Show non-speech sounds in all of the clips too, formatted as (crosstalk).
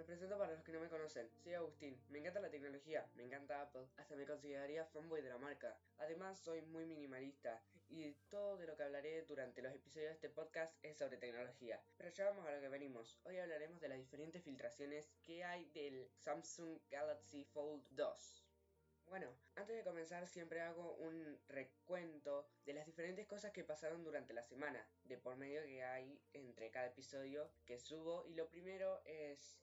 Me presento para los que no me conocen. Soy Agustín. Me encanta la tecnología, me encanta Apple, hasta me consideraría fanboy de la marca. Además, soy muy minimalista y todo de lo que hablaré durante los episodios de este podcast es sobre tecnología. Pero ya vamos a lo que venimos. Hoy hablaremos de las diferentes filtraciones que hay del Samsung Galaxy Fold 2. Bueno, antes de comenzar siempre hago un recuento de las diferentes cosas que pasaron durante la semana, de por medio que hay entre cada episodio que subo y lo primero es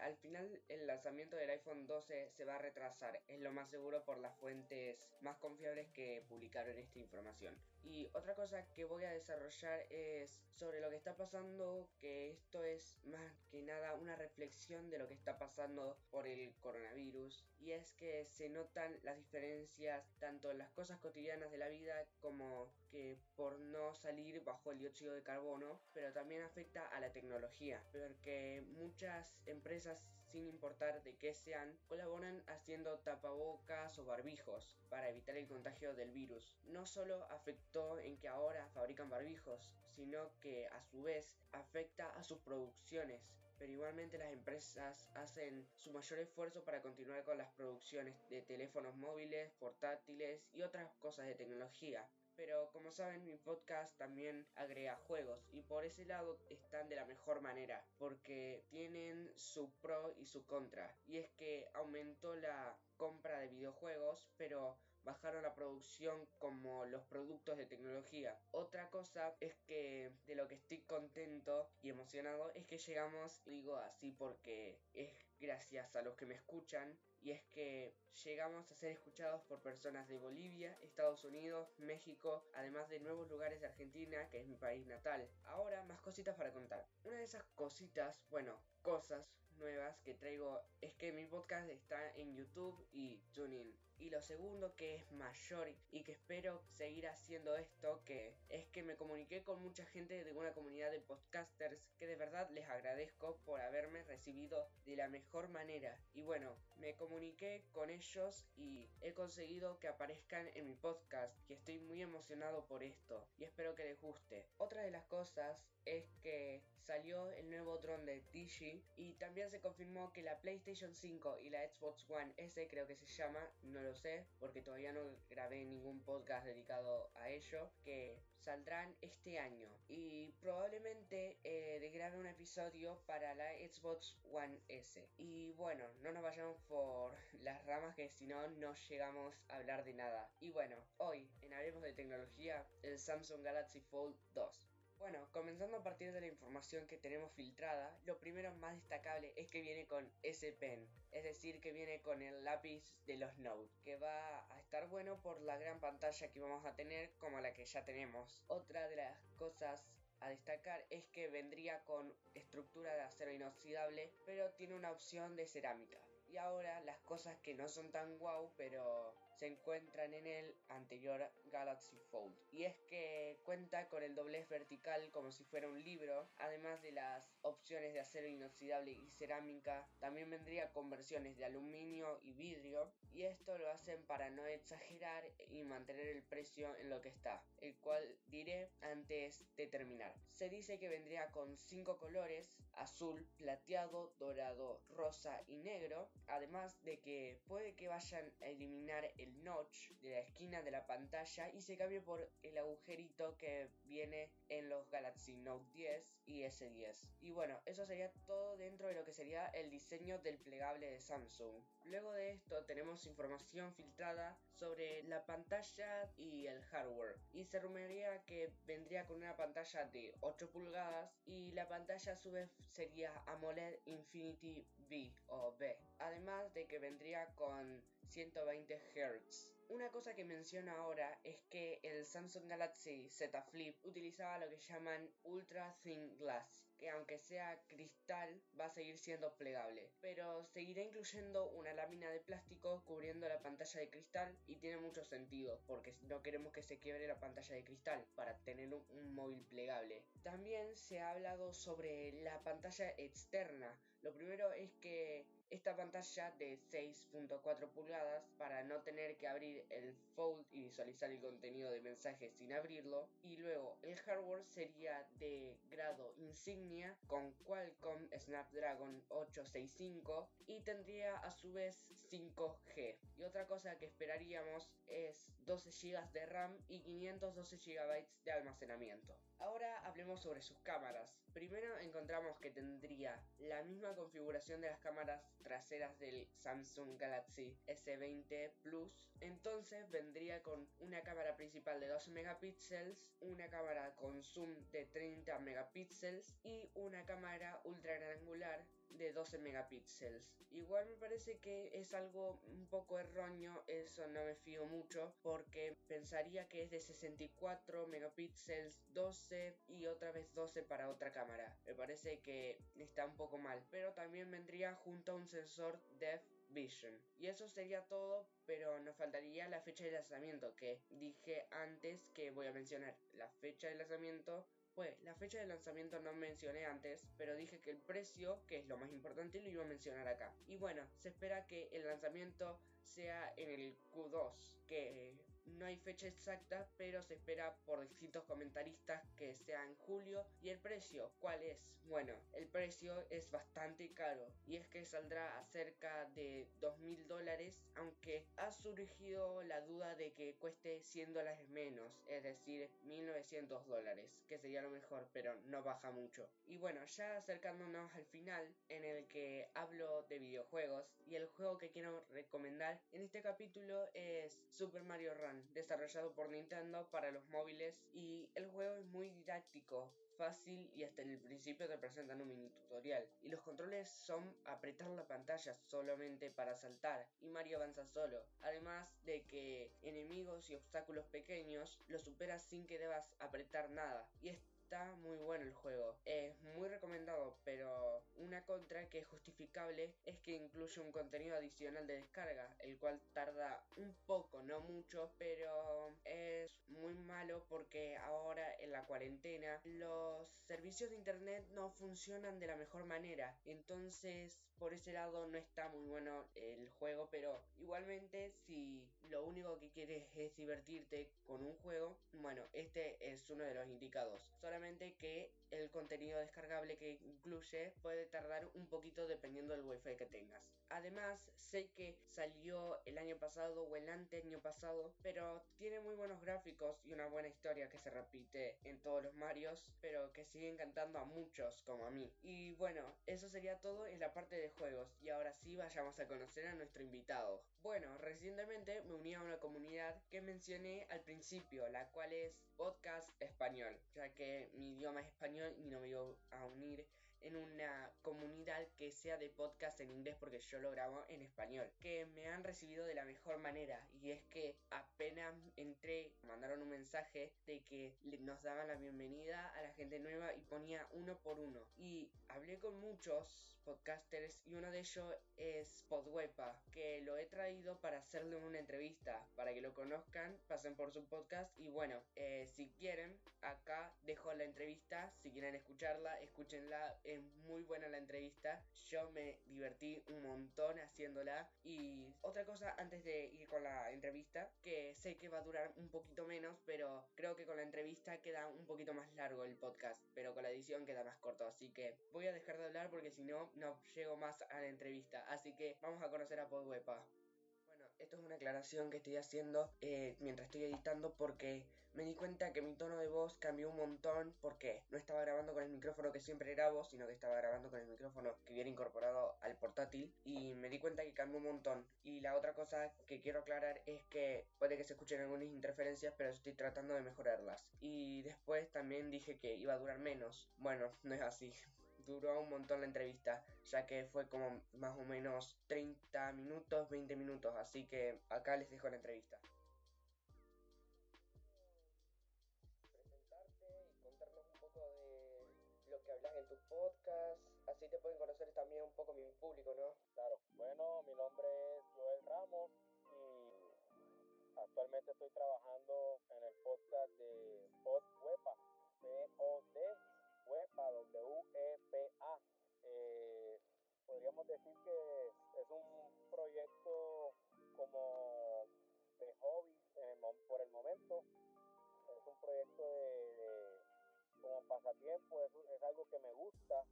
al final el lanzamiento del iPhone 12 se va a retrasar, es lo más seguro por las fuentes más confiables que publicaron esta información. Y otra cosa que voy a desarrollar es sobre lo que está pasando, que esto es más que nada una reflexión de lo que está pasando por el coronavirus. Y es que se notan las diferencias tanto en las cosas cotidianas de la vida como que por no salir bajo el dióxido de carbono, pero también afecta a la tecnología, porque muchas empresas sin importar de qué sean, colaboran haciendo tapabocas o barbijos para evitar el contagio del virus. No solo afectó en que ahora fabrican barbijos, sino que a su vez afecta a sus producciones, pero igualmente las empresas hacen su mayor esfuerzo para continuar con las producciones de teléfonos móviles, portátiles y otras cosas de tecnología pero como saben mi podcast también agrega juegos y por ese lado están de la mejor manera porque tienen su pro y su contra y es que aumentó la compra de videojuegos pero bajaron la producción como los productos de tecnología. Otra cosa es que de lo que estoy contento y emocionado es que llegamos, digo así porque es gracias a los que me escuchan, y es que llegamos a ser escuchados por personas de Bolivia, Estados Unidos, México, además de nuevos lugares de Argentina, que es mi país natal. Ahora más cositas para contar. Una de esas cositas, bueno, cosas nuevas que traigo es que mi podcast está en YouTube y TuneIn. Y lo segundo que es mayor y que espero seguir haciendo esto, que es que me comuniqué con mucha gente de una comunidad de podcasters que de verdad les agradezco por haberme recibido de la mejor manera. Y bueno, me comuniqué con ellos y he conseguido que aparezcan en mi podcast, que estoy muy emocionado por esto y espero que les guste. Otra de las cosas es que salió el nuevo dron de Digi y también se confirmó que la PlayStation 5 y la Xbox One S creo que se llama, no lo sé porque todavía no grabé ningún podcast dedicado a ello, que saldrán este año y probablemente eh, grabe un episodio para la Xbox One S. Y bueno, no nos vayamos por (laughs) las ramas que si no no llegamos a hablar de nada. Y bueno, hoy en Hablemos de Tecnología, el Samsung Galaxy Fold 2. Bueno, comenzando a partir de la información que tenemos filtrada, lo primero más destacable es que viene con S Pen, es decir, que viene con el lápiz de los Note, que va a estar bueno por la gran pantalla que vamos a tener como la que ya tenemos. Otra de las cosas a destacar es que vendría con estructura de acero inoxidable, pero tiene una opción de cerámica. Y ahora las cosas que no son tan guau, pero se encuentran en el anterior Galaxy Fold. Y es que cuenta con el doblez vertical como si fuera un libro, además de las opciones de acero inoxidable y cerámica, también vendría con versiones de aluminio y vidrio, y esto lo hacen para no exagerar y mantener el precio en lo que está, el cual diré antes de terminar. Se dice que vendría con 5 colores, azul, plateado, dorado, rosa y negro, además de que puede que vayan a eliminar el notch de la esquina de la pantalla y se cambie por el agujerito que viene en los Galaxy Note 10 y S10. Y bueno, eso sería todo dentro de lo que sería el diseño del plegable de Samsung. Luego de esto tenemos información filtrada sobre la pantalla y el hardware. Y se rumorea que vendría con una pantalla de 8 pulgadas y la pantalla a su vez sería AMOLED Infinity V o B. Además de que vendría con 120 Hz una cosa que menciono ahora es que el Samsung Galaxy Z Flip utilizaba lo que llaman Ultra Thin Glass, que aunque sea cristal va a seguir siendo plegable, pero seguirá incluyendo una lámina de plástico cubriendo la pantalla de cristal y tiene mucho sentido porque no queremos que se quiebre la pantalla de cristal para tener un, un móvil plegable. También se ha hablado sobre la pantalla externa Lo primero es que esta pantalla de 6.4 pulgadas para no tener que abrir el fold y visualizar el contenido de mensajes sin abrirlo. Y luego el hardware sería de grado insignia con Qualcomm Snapdragon 865 y tendría a su vez 5G. Y otra cosa que esperaríamos es 12 GB de RAM y 512 GB de almacenamiento. Ahora hablemos sobre sus cámaras. Primero encontramos que tendría la misma configuración de las cámaras traseras del Samsung Galaxy S20 Plus. Entonces vendría con una cámara principal de 12 megapíxeles, una cámara con zoom de 30 megapíxeles y una cámara ultra gran angular de 12 megapíxeles. Igual me parece que es algo un poco erróneo, eso no me fío mucho porque pensaría que es de 64 megapíxeles, 12 y otra vez 12 para otra cámara. Me parece que está un poco mal, pero también vendría junto a un sensor Depth Vision. Y eso sería todo, pero nos faltaría la fecha de lanzamiento que dije antes que voy a mencionar. La fecha de lanzamiento pues la fecha de lanzamiento no mencioné antes, pero dije que el precio, que es lo más importante, lo iba a mencionar acá. Y bueno, se espera que el lanzamiento sea en el Q2, que no hay fecha exacta, pero se espera por distintos comentaristas que sea en julio. ¿Y el precio? ¿Cuál es? Bueno, el precio es bastante caro y es que saldrá a cerca de 2.000 dólares, aunque ha surgido la duda de que cueste 100 dólares menos, es decir, 1.900 dólares, que sería lo mejor, pero no baja mucho. Y bueno, ya acercándonos al final, en el que hablo de videojuegos y el juego que quiero recomendar en este capítulo es Super Mario Run desarrollado por Nintendo para los móviles y el juego es muy didáctico, fácil y hasta en el principio te presentan un mini tutorial. Y los controles son apretar la pantalla solamente para saltar y Mario avanza solo. Además de que enemigos y obstáculos pequeños los superas sin que debas apretar nada. Muy bueno el juego. Es muy recomendado, pero una contra que es justificable es que incluye un contenido adicional de descarga, el cual tarda un poco, no mucho, pero es muy malo porque ahora en la cuarentena los servicios de internet no funcionan de la mejor manera. Entonces, por ese lado no está muy bueno el juego, pero igualmente si lo único que quieres es divertirte con un juego, bueno, este es uno de los indicados que el contenido descargable que incluye puede tardar un poquito dependiendo del wifi que tengas. Además, sé que salió el año pasado o el año pasado, pero tiene muy buenos gráficos y una buena historia que se repite en todos los Marios, pero que sigue encantando a muchos como a mí. Y bueno, eso sería todo en la parte de juegos y ahora sí vayamos a conocer a nuestro invitado. Bueno, recientemente me uní a una comunidad que mencioné al principio, la cual es Podcast Español, ya que mi idioma es español y no me voy a unir en una comunidad que sea de podcast en inglés porque yo lo grabo en español. Que me han recibido de la mejor manera y es que apenas entré, mandaron un mensaje de que nos daban la bienvenida a la gente nueva y ponía uno por uno. Y hablé con muchos podcasters y uno de ellos es Podwepa, que lo he traído para hacerle una entrevista, para que lo conozcan, pasen por su podcast y bueno, eh, si quieren, acá dejo la entrevista, si quieren escucharla, escúchenla es muy buena la entrevista. Yo me divertí un montón haciéndola. Y otra cosa antes de ir con la entrevista, que sé que va a durar un poquito menos, pero creo que con la entrevista queda un poquito más largo el podcast, pero con la edición queda más corto. Así que voy a dejar de hablar porque si no, no llego más a la entrevista. Así que vamos a conocer a Podwepa. Bueno, esto es una aclaración que estoy haciendo eh, mientras estoy editando porque me di cuenta que mi tono de voz cambió un montón porque no estaba grabando con el micrófono que siempre grabo, sino que estaba grabando con el micrófono que viene incorporado al portátil y me di cuenta que cambió un montón. Y la otra cosa que quiero aclarar es que puede que se escuchen algunas interferencias, pero estoy tratando de mejorarlas. Y después también dije que iba a durar menos. Bueno, no es así duró un montón la entrevista, ya que fue como más o menos 30 minutos, 20 minutos, así que acá les dejo la entrevista. Presentarte y contarnos un poco de lo que hablas en tus podcasts, así te pueden conocer también un poco mi público, ¿no? Claro, bueno, mi nombre es Joel Ramos y actualmente estoy trabajando en el podcast de Podwepa, P-O-D WEPA, W-E-P-A. Eh, podemos decir que es un proyecto como de hobby por el momento. Es un proyecto de, como pasatiempo, es, es, algo que me gusta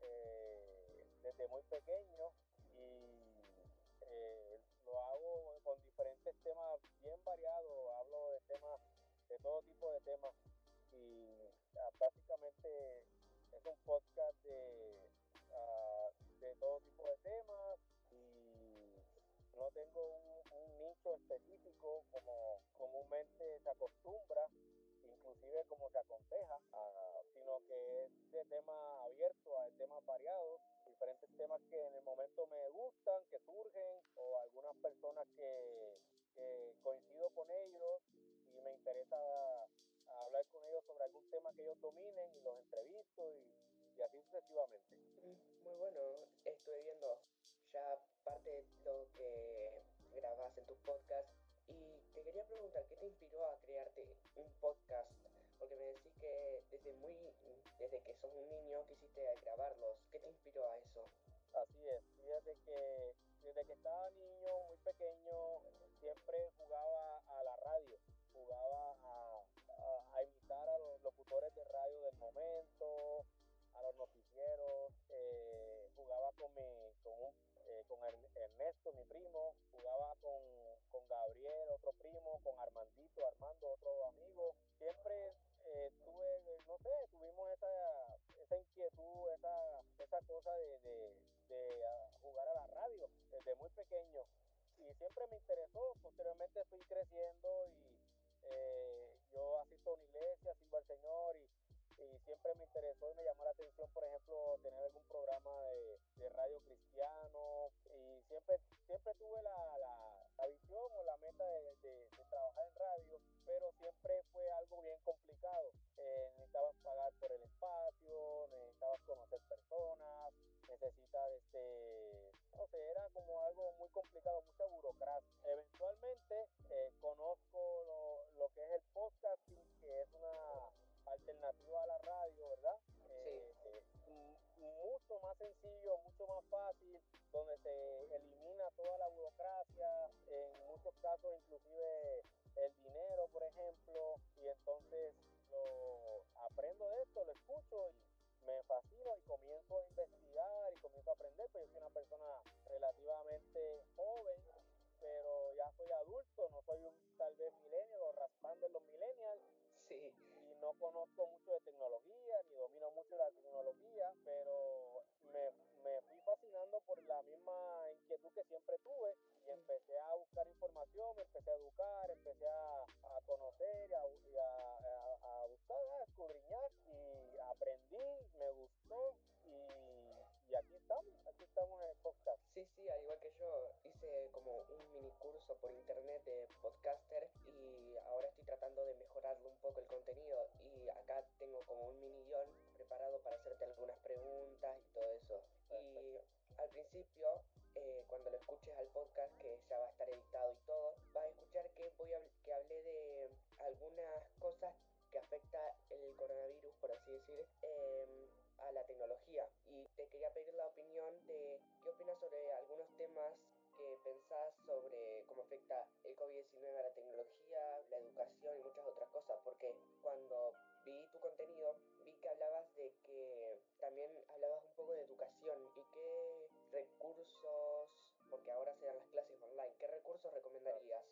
eh, desde muy pequeño y eh, lo hago con diferentes temas bien variados, hablo de temas, de todo tipo de temas y ah, básicamente es un podcast de, ah, de todo tipo de temas y no tengo un, nicho específico como comúnmente se acostumbra, inclusive como se aconseja, ah, sino que es de tema abierto a temas variados, diferentes temas que en el momento me gustan, que surgen, o algunas personas que, que coincido con ellos y me interesa hablar con ellos sobre algún tema que ellos dominen y los entrevisto y, y así sucesivamente. Muy bueno, estuve viendo ya parte de lo que grabas en tus podcasts y te quería preguntar, ¿qué te inspiró a crearte un podcast? Porque me decís que desde muy, desde que sos un niño quisiste grabarlos. ¿Qué te inspiró a eso? Así es, fíjate que desde que estaba niño, muy pequeño, siempre jugaba locutores de radio del momento, a los noticieros, eh, jugaba con, mi, con, eh, con Ernesto, mi primo, jugaba con, con Gabriel, otro primo, con Armandito, Armando, otro amigo. Siempre eh, tuve, no sé, tuvimos esa, esa inquietud, esa, esa cosa de, de, de ah, jugar a la radio desde muy pequeño. Y siempre me interesó, posteriormente fui creciendo y eh, yo asisto a una iglesia, sirvo al Señor y, y, siempre me interesó y me llamó la atención, por ejemplo, tener algún programa de, radio cristiano. Y siempre, siempre tuve la, la, la visión o la meta de, que siempre tuve y empecé a buscar información, me empecé a educar, empecé a, a conocer y, a, a, a, buscar, a escudriñar y aprendí, me gustó y, y aquí estamos, aquí estamos en el podcast. Sí, sí, al igual que yo, hice como un mini curso por internet de podcaster y ahora estoy tratando de mejorarlo un poco el contenido y acá tengo como un mini guion preparado para hacerte algunas preguntas y todo eso. Y al principio, eh, cuando lo escuches al podcast, que ya va a estar editado y todo, vas a escuchar que, voy a, que hablé de algunas cosas que afecta el coronavirus, por así decir, eh, a la tecnología. Y te quería pedir la opinión de qué opinas sobre algunos temas que pensás sobre cómo afecta el COVID-19 a la tecnología, la educación y muchas otras cosas, porque cuando vi tu contenido vi que hablabas de que también hablabas un poco de educación y qué recursos, porque ahora se dan las clases online, ¿qué recursos recomendarías?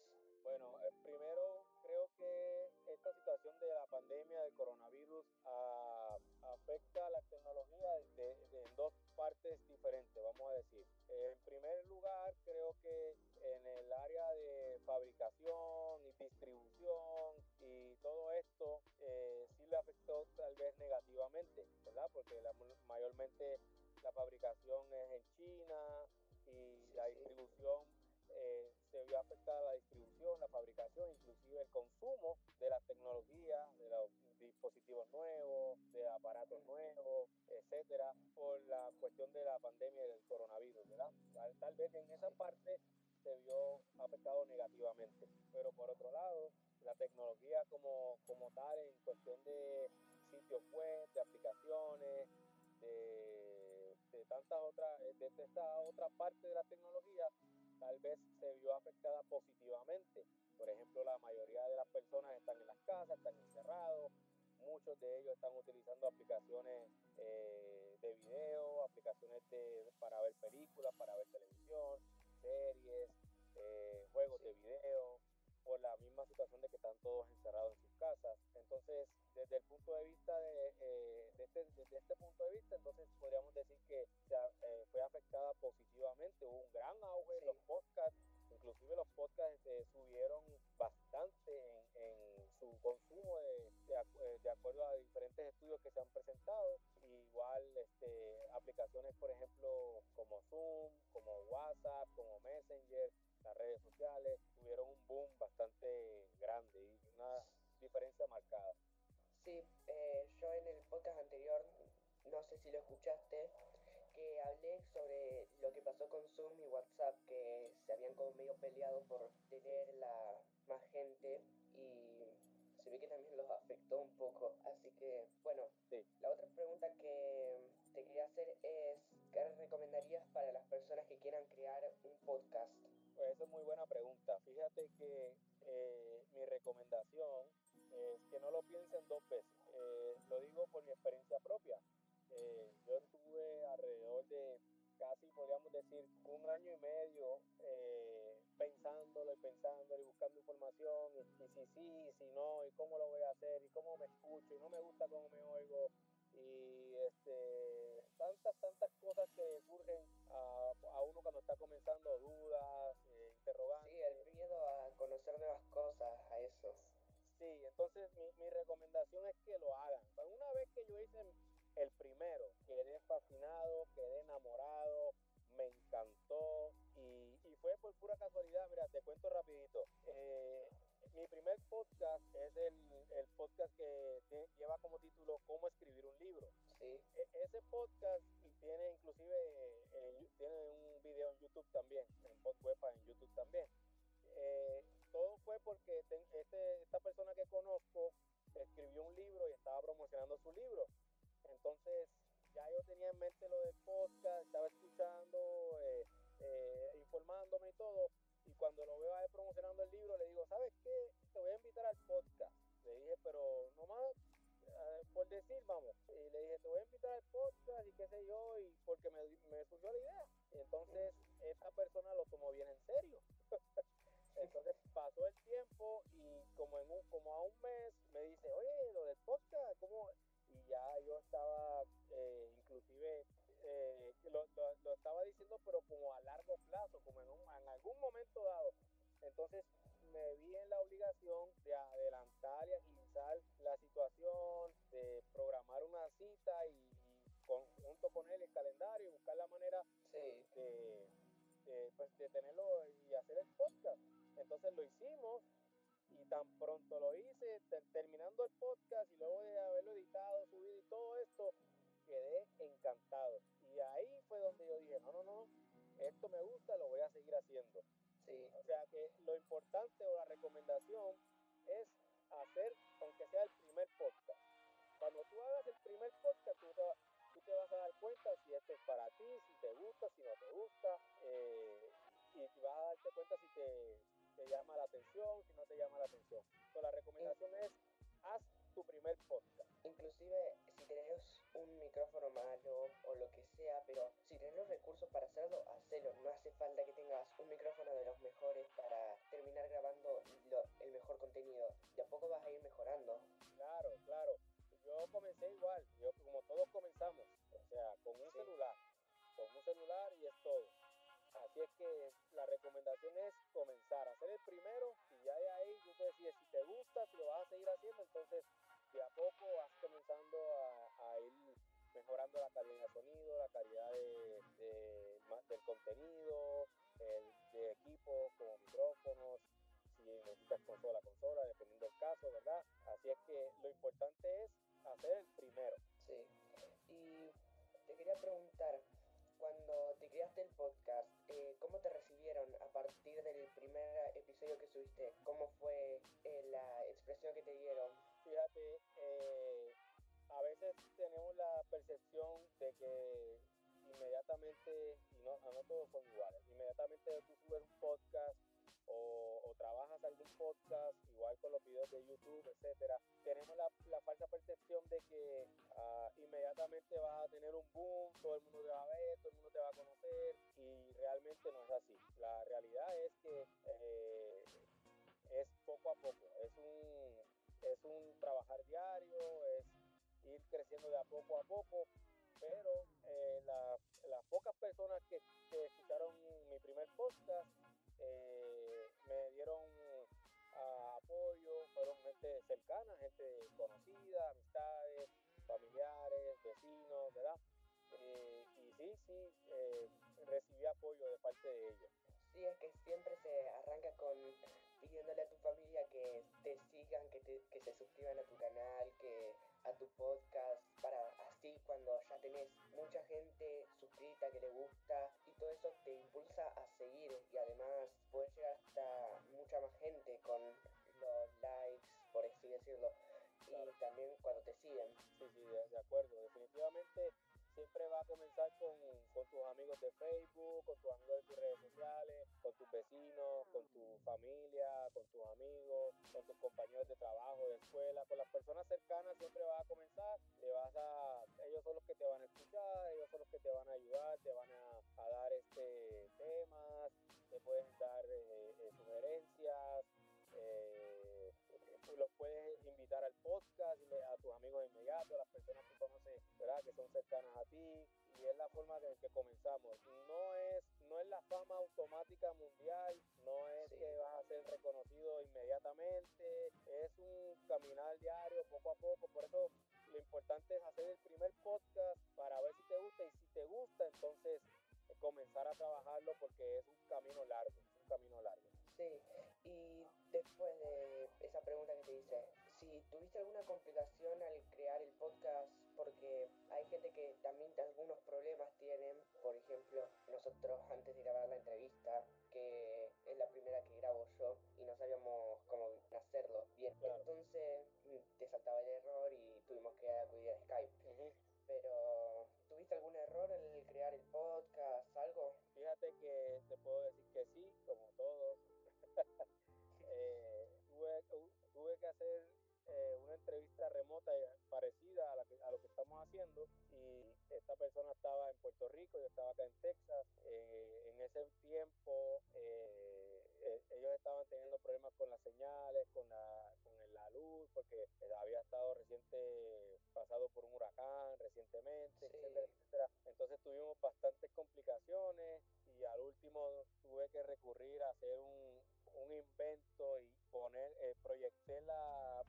Bueno, eh, primero creo que esta situación de la pandemia del coronavirus uh, afecta a la tecnología de, de, en dos partes diferentes, vamos a decir. En primer lugar, creo que en el área de fabricación y distribución y todo esto eh, sí le afectó tal vez negativamente, ¿verdad? Porque la, mayormente la fabricación es en China y sí, la distribución eh, se vio afectada la distribución, la fabricación, inclusive el consumo de las tecnologías, de los dispositivos nuevos, de aparatos nuevos, etcétera, por la cuestión de la pandemia del coronavirus, ¿verdad? Tal, tal vez en esa parte se vio afectado negativamente, pero por otro lado, la tecnología como, como tal en cuestión de sitios web, de aplicaciones, de de tantas otras, de esta otra parte de la tecnología, tal vez se vio afectada positivamente. Por ejemplo, la mayoría de las personas están en las casas, están encerrados, muchos de ellos están utilizando aplicaciones eh, de video, aplicaciones de, para ver películas, para ver televisión, series, eh, juegos de video, por la misma situación de que están todos encerrados en sus casas. Entonces, desde el punto de vista de, eh, este, desde este punto de vista, entonces podríamos decir que se, eh, fue afectada positivamente. Hubo un gran auge en los podcasts, inclusive los podcasts eh, subieron bastante en, su consumo de, de, acuerdo a diferentes estudios que se han presentado. Igual este, aplicaciones, por ejemplo, como Zoom, como WhatsApp, como Messenger, las redes sociales tuvieron un boom bastante grande y una diferencia marcada. Sí, eh, yo en el podcast anterior, no sé si lo escuchaste, que hablé sobre lo que pasó con Zoom y WhatsApp, que se habían como medio peleado por tener la más gente y se ve que también los afectó un poco. Así que, bueno, sí. la otra pregunta que te quería hacer es, ¿qué recomendarías para las personas que quieran crear un podcast? Pues esa es muy buena pregunta. Fíjate que eh, mi recomendación es que no lo piensen dos veces. Eh, lo digo por mi experiencia propia. Eh, yo estuve alrededor de casi, podríamos decir, un año y medio pensándolo y pensándolo y buscando información y, si sí, y si no, y cómo lo voy a hacer, y cómo me escucho, y no me gusta cómo me oigo, y este, tantas, tantas cosas que surgen a, a uno cuando está comenzando dudas, interrogantes. Sí, el miedo a conocer nuevas cosas, a eso. Sí, entonces mi, mi recomendación es que lo hagan. Una vez que yo hice el primero, quedé fascinado, quedé enamorado, me encantó y, y fue por pura casualidad, mira, te cuento rapidito. Eh, mi primer podcast es el, el podcast que lleva como título Cómo escribir un libro. Sí. E, ese podcast tiene inclusive eh, tiene un video en YouTube también, en Podwepa en YouTube también. Eh, todo fue porque este, esta persona que conozco escribió un libro y estaba promocionando su libro. Entonces ya yo tenía en mente lo del podcast, estaba escuchando, eh, informándome y todo. Promocionando el libro, le digo, ¿sabes qué? Te voy a invitar al podcast. Le dije, pero nomás eh, por decir, vamos. Y le dije, te voy a invitar al podcast y qué sé yo, y porque me, me surgió la idea. Entonces esta persona lo tomó bien en serio. (laughs) entonces pasó el tiempo y como en un, como a un mes me dice, oye, lo del podcast, ¿cómo? Y ya yo estaba, eh, inclusive, eh, lo, lo, lo, estaba diciendo, pero como a largo plazo, como en, un, en algún momento dado. Entonces me vi en la obligación de adelantar y agilizar la situación, de programar una cita y, y con, junto con él el calendario y buscar la manera sí. de, de, pues, de tenerlo y hacer el podcast. Entonces lo hicimos y tan pronto lo hice, ter terminando el podcast y luego de haberlo editado, subido y todo esto, quedé encantado. Y ahí fue donde yo dije, no, no, no, esto me gusta, lo voy a seguir haciendo. Sí. O sea que lo importante o la recomendación es hacer, aunque sea el primer podcast. Cuando tú hagas el primer podcast, tú te, tú te vas a dar cuenta si este es para ti, si te gusta, si no te gusta, eh, y, vas a darte cuenta si te, te llama la atención, si no te llama la atención. Entonces, la recomendación es, haz tu primer podcast. Inclusive, si tenés un micrófono malo o lo que sea, pero si tenés los recursos para hacerlo, hacelo. No hace falta que tengas un micrófono de los mejores para terminar grabando lo, el mejor contenido. De a poco vas a ir mejorando. Claro, claro. Yo comencé igual, yo como todos comenzamos, o sea, con un sí. celular, con un celular y es todo. Así es que la recomendación es comenzar, hacer el primero y ya de ahí tú te decides si te gusta, si lo vas a seguir calidad de, de, del contenido, el, de equipo como micrófonos, si necesitas consola, consola, dependiendo del caso, ¿verdad? Así es que lo importante es hacer el primero. Sí. Y te quería preguntar, cuando te creaste el podcast, eh, ¿cómo te recibieron a partir del primer episodio que subiste? ¿Cómo fue eh, la expresión que te dieron? Fíjate, eh, a veces tenemos la percepción de que inmediatamente, y no, no todos son iguales, inmediatamente tú subes un podcast o, trabajas algún podcast, igual con los videos de YouTube, etcétera, tenemos la, falsa percepción de que uh, inmediatamente vas a tener un boom, todo el mundo te va a ver, todo el mundo te va a conocer, y realmente no es así. La realidad es que eh, es poco a poco, es un, es un trabajar diario, es ir creciendo de a poco a poco, pero las pocas personas que, que escucharon mi primer podcast, eh, me dieron ah, apoyo, fueron gente cercana, gente conocida, amistades, familiares, vecinos, ¿verdad? Eh, y sí, sí, eh, recibí apoyo de parte de ellos. Sí, es que siempre se arranca con pidiéndole a tu familia que te sigan, que, te, que se suscriban a tu canal, que a tu podcast, para así cuando ya tenés mucha gente suscrita que le gusta y todo eso te impulsa a seguir y además puedes llegar hasta mucha más gente con los likes, por así decirlo, y también cuando te siguen. Sí, sí, de acuerdo, definitivamente forma de que comenzamos. No es, no es la fama automática mundial, no es que vas a ser reconocido inmediatamente, es un caminar diario, poco a poco, por eso lo importante es hacer el primer podcast para ver si te gusta, y si te gusta, entonces comenzar a trabajarlo porque es un camino largo, un camino largo. Sí, y después de esa pregunta que te hice, si tuviste alguna complicación al crear el podcast, porque hay gente que también algunos recurrir a hacer un, un invento y poner, eh, proyecté la,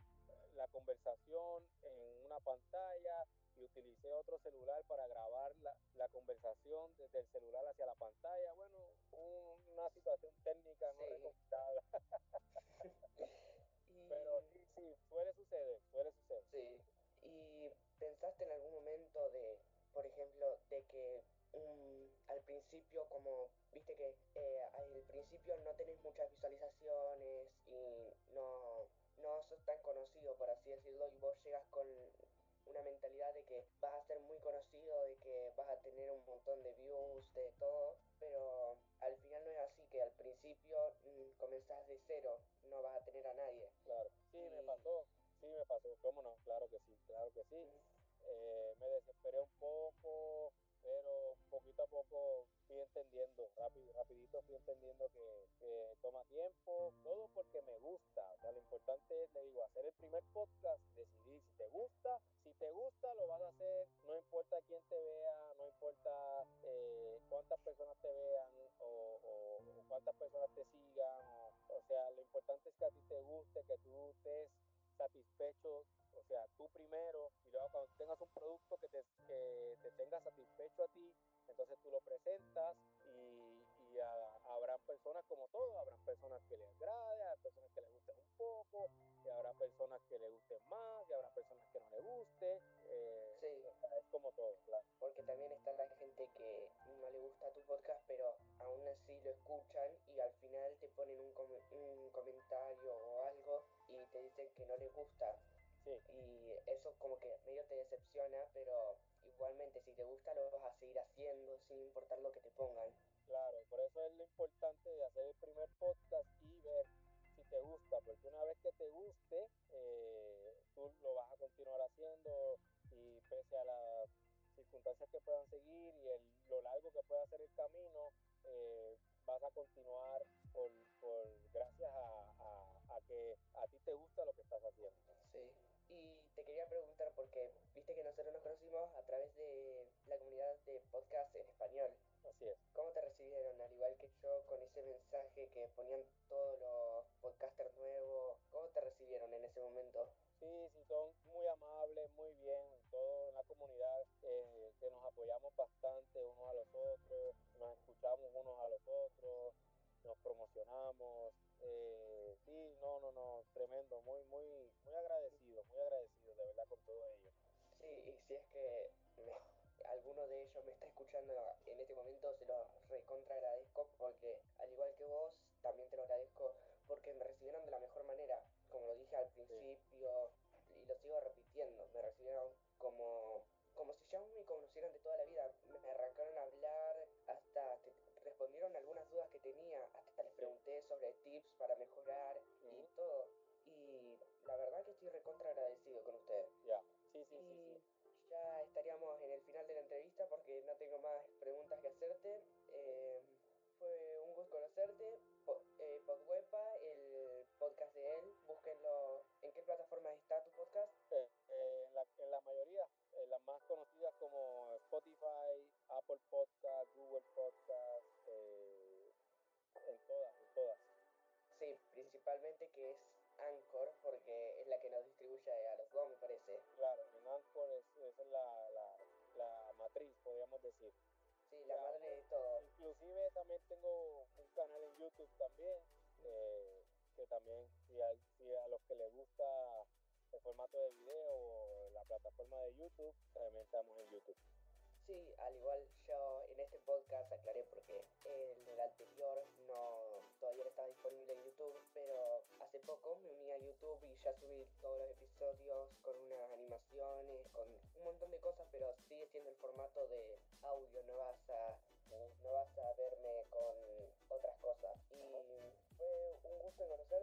la conversación en una pantalla y utilicé otro celular para grabar la, la conversación desde el celular hacia la pantalla. Bueno, un, una situación técnica no sí. recomendada. (laughs) y... Pero sí, sí, suele suceder, suele suceder. Sí. ¿Y pensaste en algún momento de, por ejemplo, de que um, al principio como viste que eh, al principio no tenés muchas visualizaciones y no, no sos tan conocido por así decirlo y vos llegas con una mentalidad de que vas a ser muy conocido, de que vas a tener un montón de views, de todo, pero al final no es así, que al principio mmm, comenzás de cero, no vas a tener a nadie. Claro, sí, y... me pasó, sí, me pasó, cómo no, claro que sí, claro que sí. Eh, pero igual igualmente si te gusta lo vas a seguir haciendo sin importar lo que te pongan. Claro, por eso es lo importante de hacer el primer podcast y ver si te gusta, porque una vez que te guste, eh, tú lo vas a continuar haciendo y pese a las circunstancias que puedan seguir y el, lo largo que pueda ser el camino, eh, vas a continuar por, por gracias a, a, que a ti te gusta lo que estás haciendo. Sí. Y te quería preguntar porque viste que nosotros nos conocimos a través de la comunidad de podcast en español. Así es. ¿Cómo te recibieron? Al igual que yo, con ese mensaje que ponían todos los podcasters nuevos, ¿cómo te recibieron en ese momento? Sí, sí, son muy amables, muy bien, toda la comunidad eh, que nos apoyamos bastante unos a los otros, nos escuchamos y si es que (laughs) alguno de ellos me está escuchando en este momento, se lo recontra agradezco porque al igual que vos, también te lo agradezco porque me recibieron de la mejor manera, como lo dije al principio y lo sigo repitiendo, me recibieron como, como si ya me conocieran de toda la vida, me arrancaron a hablar, hasta respondieron algunas dudas que tenía, hasta les pregunté sobre tips para mejorar y todo. Y la verdad que estoy recontra agradecido con ustedes. Ya, sí, sí, sí, sí ya estaríamos en el final de la entrevista porque no tengo más preguntas que hacerte. Eh, fue un gusto conocerte. eh, Podwepa, el podcast de él, búsquenlo. ¿En qué plataforma está tu podcast? Eh, eh, en, la, en, la, mayoría, en las más conocidas como Spotify, Apple Podcast, Google Podcast, eh, en todas, en todas. Sí, principalmente que es Anchor, porque es la que nos distribuye a los dos, me parece. Claro, en Anchor es, es la, la, la, matriz, podríamos decir. Sí, la, la madre de todo. Inclusive también tengo un canal en YouTube también, eh, que también si a, si a los que les gusta el formato de video o la plataforma de YouTube, también estamos en YouTube. Sí, al igual yo en este podcast aclaré porque en el anterior no todavía no estaba disponible en YouTube, pero hace poco me uní a YouTube y ya subí todos los episodios con unas animaciones, con un montón de cosas, pero sigue siendo el formato de audio, no vas a no vas a verme con otras cosas. Y fue un gusto conocerte, la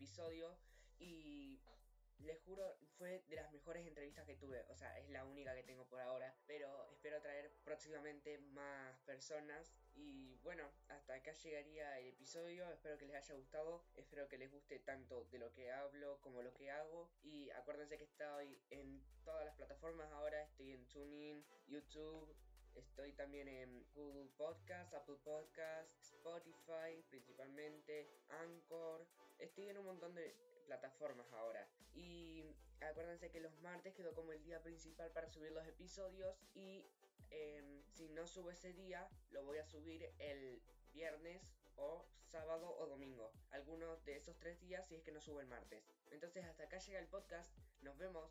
episodio y les juro, fue de las mejores entrevistas que tuve. O sea, es la única que tengo por ahora. Pero espero traer próximamente más personas. Y bueno, hasta acá llegaría el episodio. Espero que les haya gustado. Espero que les guste tanto de lo que hablo como lo que hago. Y acuérdense que estoy en todas las plataformas ahora. Estoy en TuneIn, YouTube. Estoy también en Google Podcast, Apple Podcast, Spotify principalmente, Anchor. Estoy en un montón de plataformas ahora. Y acuérdense que los martes quedó como el día principal para subir los episodios y eh, si no subo ese día, lo voy a subir el viernes o sábado o domingo. Algunos de esos tres días si es que no subo el martes. Entonces hasta acá llega el podcast. Nos vemos.